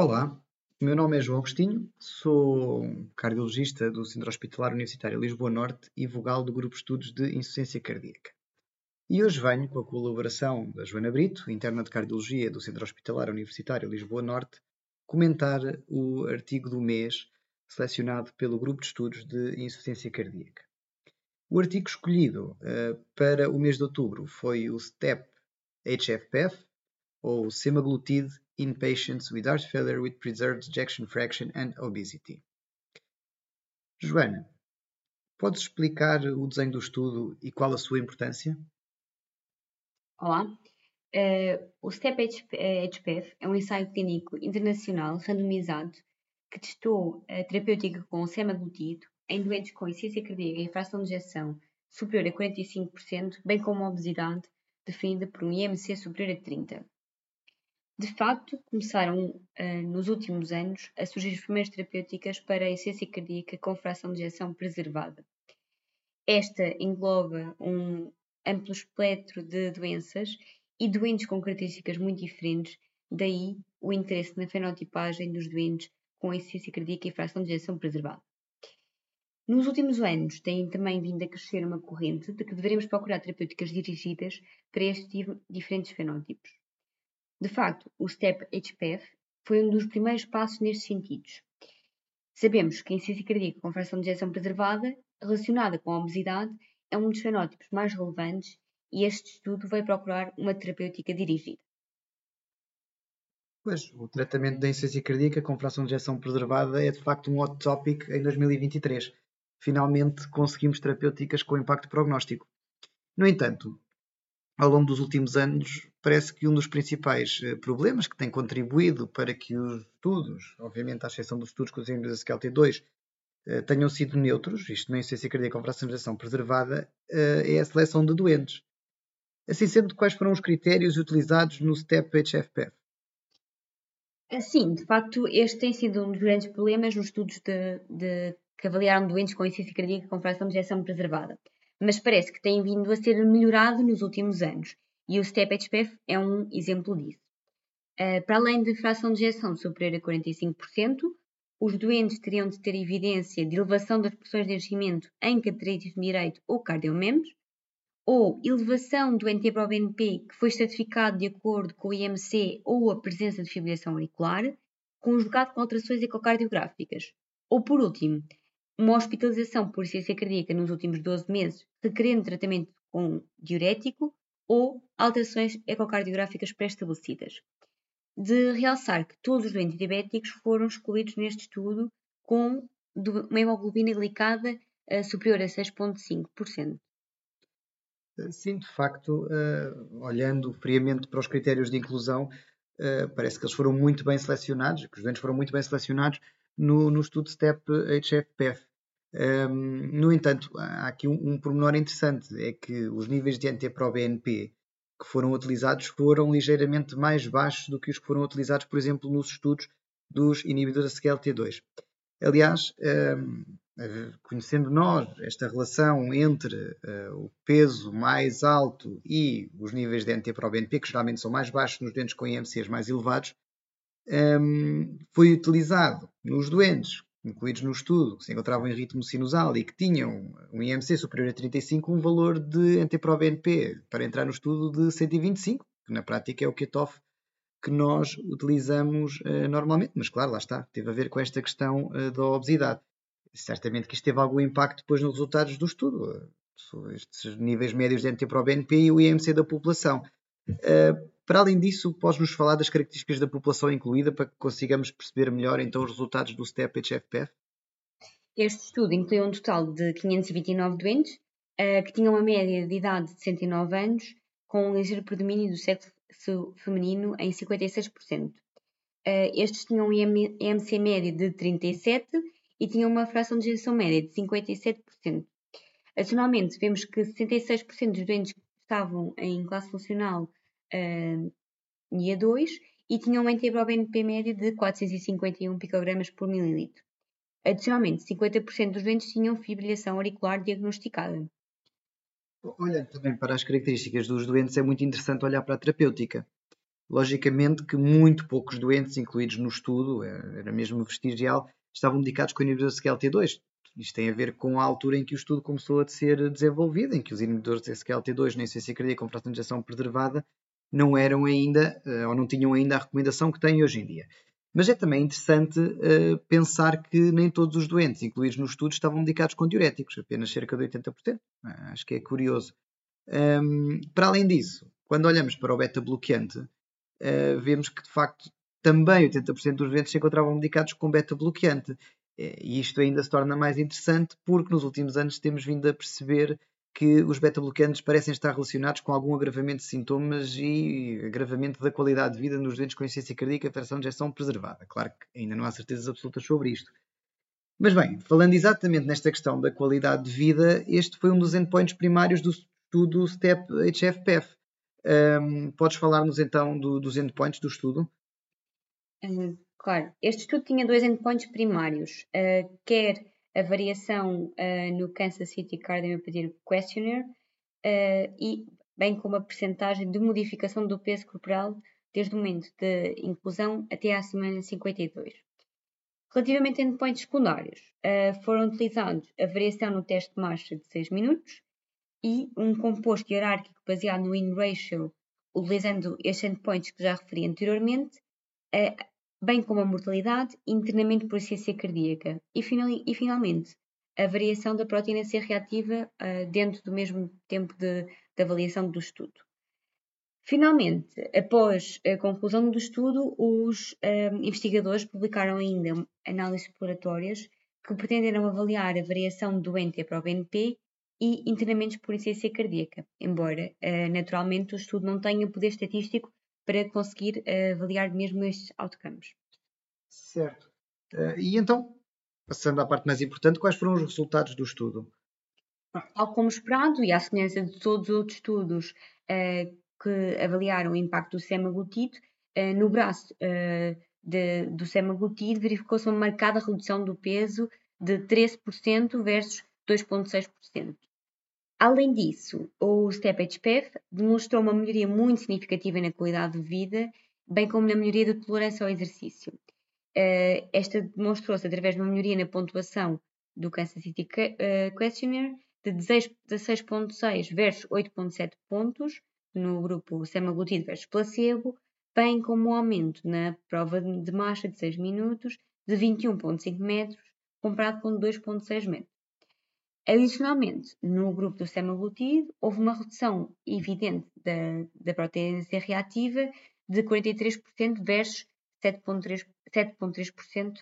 Olá, meu nome é João Agostinho, sou cardiologista do Centro Hospitalar Universitário Lisboa Norte e vogal do Grupo de Estudos de Insuficiência Cardíaca. E hoje venho, com a colaboração da Joana Brito, interna de Cardiologia do Centro Hospitalar Universitário Lisboa Norte, comentar o artigo do mês selecionado pelo Grupo de Estudos de Insuficiência Cardíaca. O artigo escolhido uh, para o mês de outubro foi o STEP HFpEF, ou semaglutide in patients with heart failure with preserved ejection fraction and obesity. Joana, podes explicar o desenho do estudo e qual a sua importância? Olá. Uh, o STEP-HPF é um ensaio clínico internacional randomizado que testou a terapêutica com semaglutide em doentes com insuficiência cardíaca e fração de ejeção superior a 45%, bem como obesidade definida por um IMC superior a 30%. De facto, começaram uh, nos últimos anos a surgir as primeiras terapêuticas para a essência cardíaca com fração de ejeção preservada. Esta engloba um amplo espectro de doenças e doentes com características muito diferentes, daí o interesse na fenotipagem dos doentes com essência cardíaca e fração de ejeção preservada. Nos últimos anos tem também vindo a crescer uma corrente de que deveremos procurar terapêuticas dirigidas para estes diferentes fenótipos. De facto, o STEP-HPF foi um dos primeiros passos nestes sentidos. Sabemos que a insuficiência cardíaca com fração de ejeção preservada, relacionada com a obesidade, é um dos fenótipos mais relevantes e este estudo vai procurar uma terapêutica dirigida. Pois, o tratamento da insuficiência cardíaca com fração de ejeção preservada é de facto um hot topic em 2023. Finalmente conseguimos terapêuticas com impacto prognóstico. No entanto, ao longo dos últimos anos, parece que um dos principais eh, problemas que tem contribuído para que os estudos, obviamente à exceção dos estudos com os índices SKLT2, eh, tenham sido neutros, isto na insuficiência cardíaca com fracionalização preservada, eh, é a seleção de doentes. Assim sendo, quais foram os critérios utilizados no STEP-HFpEF? Sim, de facto, este tem sido um dos grandes problemas nos estudos de, de que avaliaram doentes com insuficiência cardíaca com fração de ejeção preservada mas parece que tem vindo a ser melhorado nos últimos anos e o STEP-HPF é um exemplo disso. Uh, para além de fração de ejeção superior a 45%, os doentes teriam de ter evidência de elevação das pressões de enchimento em cateterismo direito ou cardiomembros, ou elevação do NT-proBNP que foi certificado de acordo com o IMC ou a presença de fibrilação auricular, conjugado com alterações ecocardiográficas. Ou, por último, uma hospitalização por insuficiência cardíaca nos últimos 12 meses requerendo tratamento com diurético ou alterações ecocardiográficas pré-estabelecidas. De realçar que todos os doentes diabéticos foram excluídos neste estudo com uma hemoglobina glicada uh, superior a 6,5%. Sim, de facto, uh, olhando friamente para os critérios de inclusão, parece que eles foram muito bem selecionados, que os doentes foram muito bem selecionados no, no estudo STEP-HFpEF. Um, no entanto, há aqui um, um pormenor interessante, é que os níveis de NT-proBNP que foram utilizados foram ligeiramente mais baixos do que os que foram utilizados, por exemplo, nos estudos dos inibidores da SGLT2. Aliás, um, conhecendo nós esta relação entre uh, o peso mais alto e os níveis de NT-proBNP, que geralmente são mais baixos nos doentes com IMCs mais elevados, um, foi utilizado nos doentes incluídos no estudo, que se encontravam em ritmo sinusal e que tinham um IMC superior a 35, um valor de NT-proBNP para entrar no estudo de 125, que na prática é o cutoff que nós utilizamos uh, normalmente. Mas claro, lá está, teve a ver com esta questão uh, da obesidade. Certamente que isto teve algum impacto depois nos resultados do estudo, uh, estes níveis médios de NT-proBNP e o IMC da população. Para além disso, podes-nos falar das características da população incluída para que consigamos perceber melhor então os resultados do STEP-HFpEF? Este estudo incluiu um total de 529 doentes uh, que tinham uma média de idade de 69 anos, com um ligeiro predomínio do sexo feminino em 56%. Uh, eh, estes tinham um EMC médio de 37% e tinham uma fração de geração média de 57%. Adicionalmente, vemos que 66% dos doentes que estavam em classe funcional uh, NIA 2 e tinham um NT-proBNP médio de 451 picogramas por mililitro. Adicionalmente, 50% dos doentes tinham fibrilação auricular diagnosticada. Olhando também para as características dos doentes, é muito interessante olhar para a terapêutica. logicamente que muito poucos doentes incluídos no estudo, eh, era mesmo vestigial, estavam medicados com inibidores de SGLT2. Isto tem a ver com a altura em que o estudo começou a ser desenvolvido, em que os inibidores de SGLT2 na insuficiência cardíaca com fração de injeção preservada não eram ainda, eh, ou não tinham ainda a recomendação que têm hoje em dia. Mas é também interessante uh, pensar que nem todos os doentes incluídos no estudo estavam medicados com diuréticos, apenas cerca de 80%. Ah, acho que é curioso. Um, para além disso, quando olhamos para o beta-bloqueante, uh, vemos que de facto também 80% dos doentes se encontravam medicados com beta-bloqueante. E isto ainda se torna mais interessante porque nos últimos anos temos vindo a perceber que os beta-bloqueantes parecem estar relacionados com algum agravamento de sintomas e agravamento da qualidade de vida nos doentes com insuficiência cardíaca fração de injeção preservada. Claro que ainda não há certezas absolutas sobre isto. Mas bem, falando exatamente nesta questão da qualidade de vida, este foi um dos endpoints primários do estudo STEP-HFpEF. Um, podes falar-nos então do, dos endpoints do estudo? Uh, claro, este estudo tinha dois endpoints primários, uh, quer a variação uh, no Kansas City Cardiomyopathy Questionnaire uh, e bem como a percentagem de modificação do peso corporal desde o momento de inclusão até à semana 52. Relativamente a endpoints secundários, uh, foram utilizados a variação no teste de marcha de 6 minutos e um composto hierárquico baseado no win ratio, utilizando estes endpoints que já referi anteriormente, bem como a mortalidade e internamento por insuficiência cardíaca. E, final, e, finalmente, a variação da proteína C reativa uh, dentro do mesmo tempo de, de avaliação do estudo. Finalmente, após a conclusão do estudo, os uh, investigadores publicaram ainda análises exploratórias que pretenderam avaliar a variação doente para o BNP e internamentos por insuficiência cardíaca, embora uh, naturalmente o estudo não tenha poder estatístico para conseguir uh, avaliar mesmo estes outcomes. Certo. Uh, e então, passando à parte mais importante, quais foram os resultados do estudo? Tal como esperado, e à semelhança de todos os outros estudos uh, que avaliaram o impacto do semaglutide, no braço de, do semaglutide verificou-se uma marcada redução do peso de 13% versus 2,6%. Além disso, o STEP-HPF demonstrou uma melhoria muito significativa na qualidade de vida, bem como na melhoria da tolerância ao exercício. Uh, esta demonstrou-se através de uma melhoria na pontuação do Kansas City uh, Questionnaire de 16.6 versus 8.7 pontos no grupo semaglutide versus placebo, bem como um aumento na prova de marcha de 6 minutos de 21.5 metros comparado com 2.6 metros. Adicionalmente, no grupo do semaglutide, houve uma redução evidente da, da proteína C reativa de 43% versus 7,3%,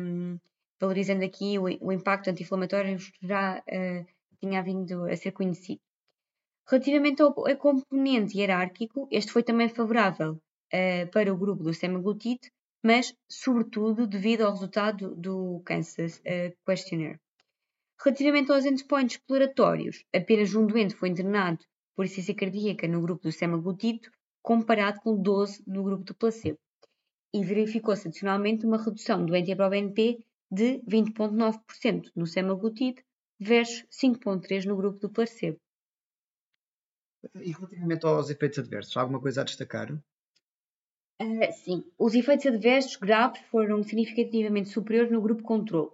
um, valorizando aqui o, o impacto anti-inflamatório que já uh, tinha vindo a ser conhecido. Relativamente ao, componente hierárquico, este foi também favorável uh, para o grupo do semaglutide, mas sobretudo devido ao resultado do Kansas uh, Questionnaire. Relativamente aos endpoints exploratórios, apenas um doente foi internado por insuficiência cardíaca no grupo do semaglutide, comparado com 12 no grupo do placebo. E verificou-se adicionalmente uma redução do NT-proBNP de 20,9% no semaglutide versus 5,3% no grupo do placebo. E relativamente aos efeitos adversos, há alguma coisa a destacar? Uh, sim, os efeitos adversos graves foram significativamente superiores no grupo controle.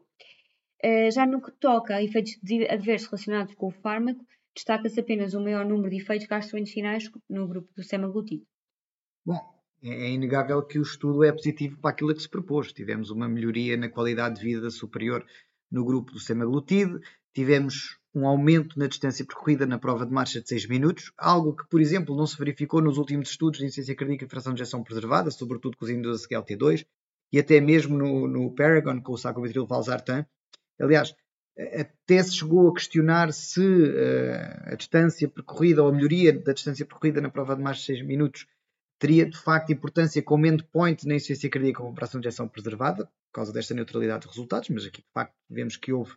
Eh, já no que toca a efeitos adversos relacionados com o fármaco, destaca-se apenas o maior número de efeitos gastrointestinais no grupo do semaglutide. Bom, é, é inegável que o estudo é positivo para aquilo que se propôs. Tivemos uma melhoria na qualidade de vida superior no grupo do semaglutide, tivemos um aumento na distância percorrida na prova de marcha de 6 minutos, algo que, por exemplo, não se verificou nos últimos estudos de insuficiência cardíaca e fração de injeção preservada, sobretudo com os indutores SGLT2, e até mesmo no, no Paragon com o sacubitril valsartan, Aliás, até se chegou a questionar se uh, a distância percorrida ou a melhoria da distância percorrida na prova de mais de 6 minutos teria de facto importância como endpoint na insuficiência cardíaca com operação de injeção preservada, por causa desta neutralidade de resultados, mas aqui de facto vemos que houve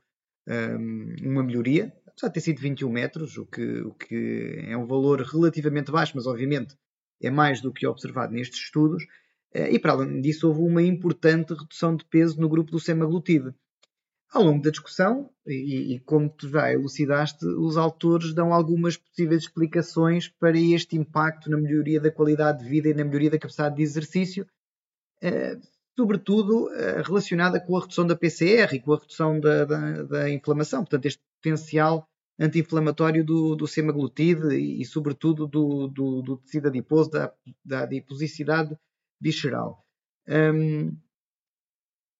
um, ehm, uma melhoria, apesar de ter sido 21 metros, o que, o que é um valor relativamente baixo, mas obviamente é mais do que observado nestes estudos, uh, e para além disso houve uma importante redução de peso no grupo do semaglutide Ao longo da discussão, e, e, como tu já elucidaste, os autores dão algumas possíveis explicações para este impacto na melhoria da qualidade de vida e na melhoria da capacidade de exercício, eh, sobretudo eh, relacionada com a redução da PCR e com a redução da, da, da inflamação. Portanto, este potencial anti-inflamatório do, do semaglutide e, e sobretudo, do, do, do, tecido adiposo, da, da adiposicidade visceral. Um,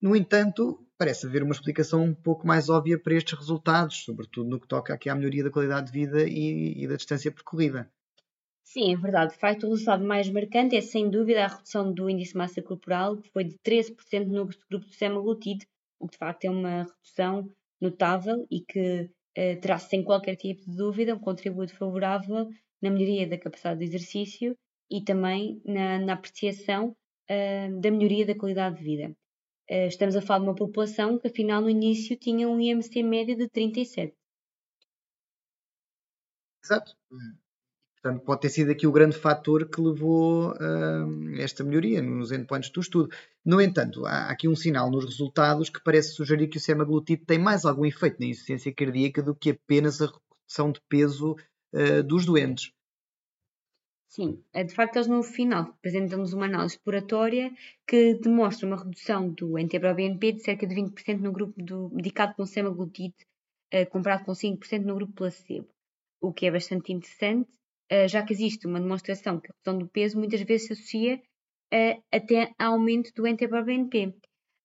no entanto, parece haver uma explicação um pouco mais óbvia para estes resultados, sobretudo no que toca aqui à melhoria da qualidade de vida e, e da distância percorrida. Sim, é verdade. De facto, o resultado mais marcante é, sem dúvida, a redução do índice de massa corporal, que foi de 13% no grupo do semaglutide, o que de facto é uma redução notável e que eh, terá, sem qualquer tipo de dúvida, um contributo favorável na melhoria da capacidade de exercício e também na, na apreciação uh, da melhoria da qualidade de vida. Uh, estamos a falar de uma população que, afinal, no início tinha um IMC médio de 37. Exato. Portanto, pode ter sido aqui o grande fator que levou uh, esta melhoria nos endpoints do estudo. No entanto, há aqui um sinal nos resultados que parece sugerir que o semaglutide tem mais algum efeito na insuficiência cardíaca do que apenas a redução de peso uh, dos doentes. Sim, é, de facto, eles no final apresentam-nos uma análise exploratória que demonstra uma redução do NT-proBNP de cerca de 20% no grupo do, medicado com semaglutide, uh, comparado com 5% no grupo placebo, o que é bastante interessante uh, já que existe uma demonstração que a redução do peso muitas vezes se associa uh, até a aumento do NT-proBNP.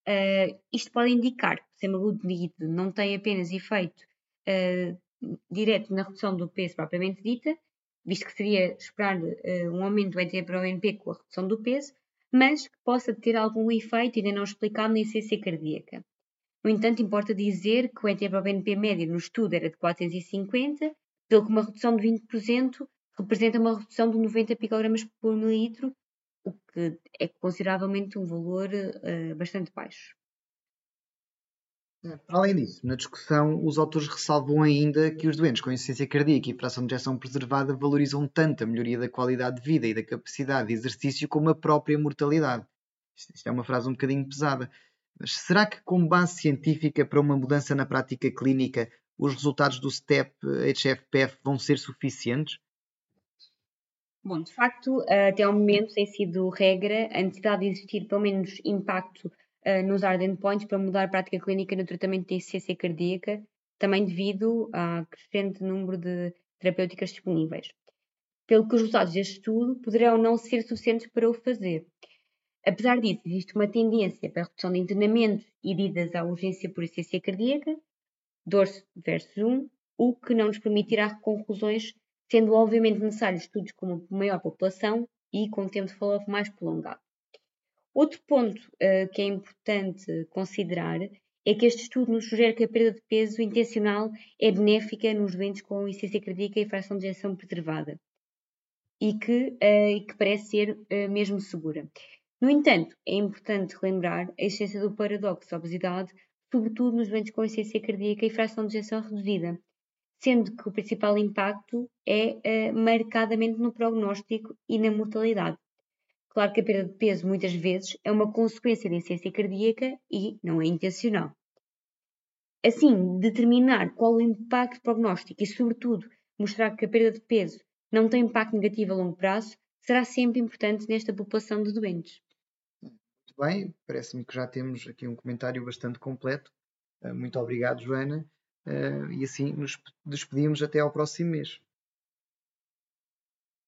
Eh, isto pode indicar que o semaglutide não tem apenas efeito direto na redução do peso propriamente dita, visto que seria esperar um aumento do NT-proBNP com a redução do peso, mas que possa ter algum efeito ainda não explicado na essência cardíaca. No entanto, importa dizer que o NT-proBNP médio no estudo era de 450, pelo que uma redução de 20% representa uma redução de 90 picogramas por mililitro, o que é consideravelmente um valor uh, bastante baixo. Além disso, na discussão, os autores ressalvam ainda que os doentes com insuficiência cardíaca e fração de ejeção preservada valorizam tanto a melhoria da qualidade de vida e da capacidade de exercício como a própria mortalidade. Isto é uma frase um bocadinho pesada. Mas será que, como base científica para uma mudança na prática clínica, os resultados do STEP HFPF vão ser suficientes? Bom, de facto, até ao momento tem sido regra a necessidade de existir pelo menos impacto uh, nos hard endpoints para mudar a prática clínica no tratamento de insuficiência cardíaca, também devido ao crescente número de terapêuticas disponíveis. Pelo que os resultados deste estudo poderão não ser suficientes para o fazer. Apesar disso, existe uma tendência para a redução de internamentos e de idas à urgência por insuficiência cardíaca, 2 versus 1, o que não nos permitirá conclusões sendo obviamente necessários estudos com uma maior população e com tempo de follow-up mais prolongado. Outro ponto uh, que é importante considerar é que este estudo nos sugere que a perda de peso intencional é benéfica nos doentes com insuficiência cardíaca e fração de ejeção preservada e que, uh, que parece ser uh, mesmo segura. No entanto, é importante relembrar a existência do paradoxo da obesidade, sobretudo nos doentes com insuficiência cardíaca e fração de ejeção reduzida, sendo que o principal impacto é uh, marcadamente no prognóstico e na mortalidade. Claro que a perda de peso muitas vezes é uma consequência da insuficiência cardíaca e não é intencional. Assim, determinar qual o impacto prognóstico e, sobretudo, mostrar que a perda de peso não tem impacto negativo a longo prazo será sempre importante nesta população de doentes. Muito bem, parece-me que já temos aqui um comentário bastante completo. Eh, muito obrigado, Joana. Uh, e assim nos despedimos até ao próximo mês.